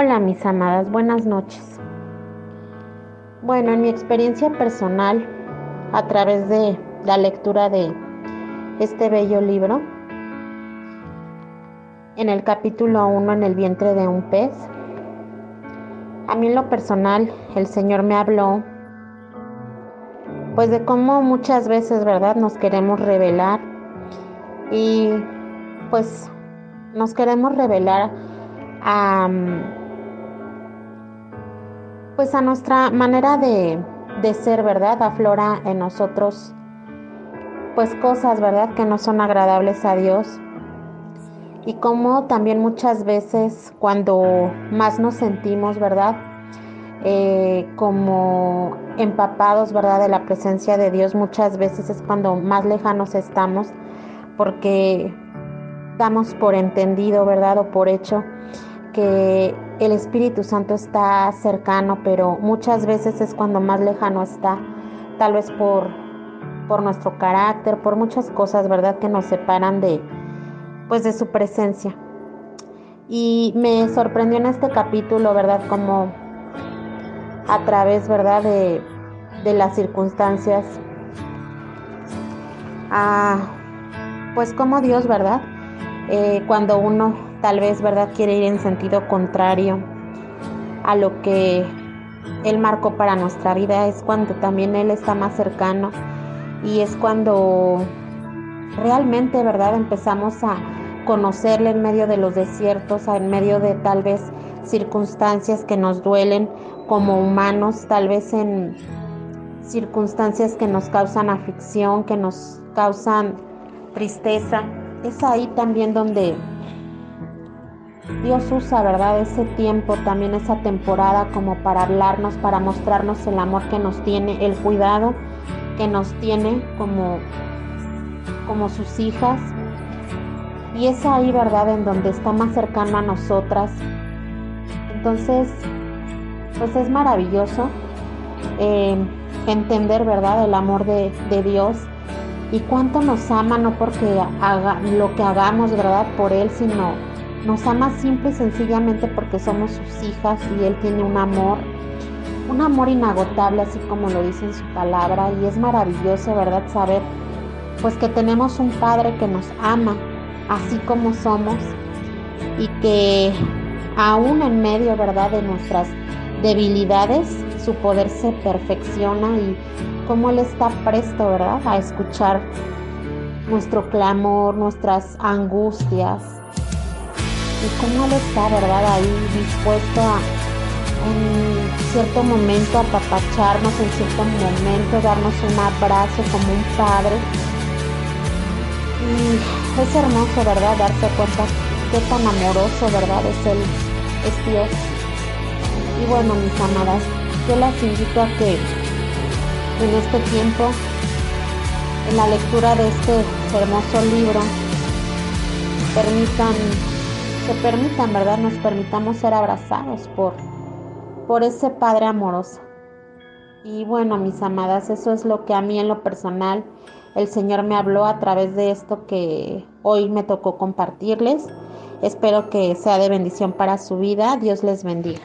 Hola mis amadas, buenas noches. Bueno, en mi experiencia personal, a través de la lectura de este bello libro, en el capítulo 1, en el vientre de un pez, a mí en lo personal el Señor me habló pues de cómo muchas veces, ¿verdad? Nos queremos revelar y pues nos queremos revelar a pues a nuestra manera de, de ser, ¿verdad? Aflora en nosotros pues cosas, ¿verdad? Que no son agradables a Dios. Y como también muchas veces cuando más nos sentimos, ¿verdad? Eh, como empapados, ¿verdad? De la presencia de Dios, muchas veces es cuando más lejanos estamos, porque damos por entendido, ¿verdad? O por hecho que el Espíritu Santo está cercano, pero muchas veces es cuando más lejano está, tal vez por, por nuestro carácter, por muchas cosas, ¿verdad? Que nos separan de, pues, de su presencia. Y me sorprendió en este capítulo, ¿verdad? Como a través, ¿verdad? De, de las circunstancias, ah, pues como Dios, ¿verdad? Eh, cuando uno tal vez, ¿verdad?, quiere ir en sentido contrario a lo que Él marcó para nuestra vida, es cuando también Él está más cercano y es cuando realmente, ¿verdad?, empezamos a conocerle en medio de los desiertos, en medio de tal vez circunstancias que nos duelen como humanos, tal vez en circunstancias que nos causan aflicción, que nos causan tristeza. Es ahí también donde Dios usa, ¿verdad? Ese tiempo, también esa temporada como para hablarnos, para mostrarnos el amor que nos tiene, el cuidado que nos tiene como, como sus hijas. Y es ahí, ¿verdad? En donde está más cercano a nosotras. Entonces, pues es maravilloso eh, entender, ¿verdad? El amor de, de Dios y cuánto nos ama, no porque haga lo que hagamos, ¿verdad? Por Él, sino nos ama simple y sencillamente porque somos sus hijas y Él tiene un amor, un amor inagotable, así como lo dice en su palabra. Y es maravilloso, ¿verdad? Saber pues que tenemos un Padre que nos ama así como somos y que aún en medio, ¿verdad? De nuestras debilidades, su poder se perfecciona y como Él está presto, ¿verdad? A escuchar nuestro clamor, nuestras angustias, y cómo Él está, ¿verdad? Ahí dispuesto a en cierto momento apapacharnos, en cierto momento darnos un abrazo como un padre. Y es hermoso, ¿verdad? Darse cuenta qué tan amoroso, ¿verdad? Es Él, es Dios. Y bueno, mis amadas, yo las invito a que en este tiempo, en la lectura de este hermoso libro, permitan que permitan, ¿verdad? Nos permitamos ser abrazados por, por ese Padre amoroso. Y bueno, mis amadas, eso es lo que a mí en lo personal el Señor me habló a través de esto que hoy me tocó compartirles. Espero que sea de bendición para su vida. Dios les bendiga.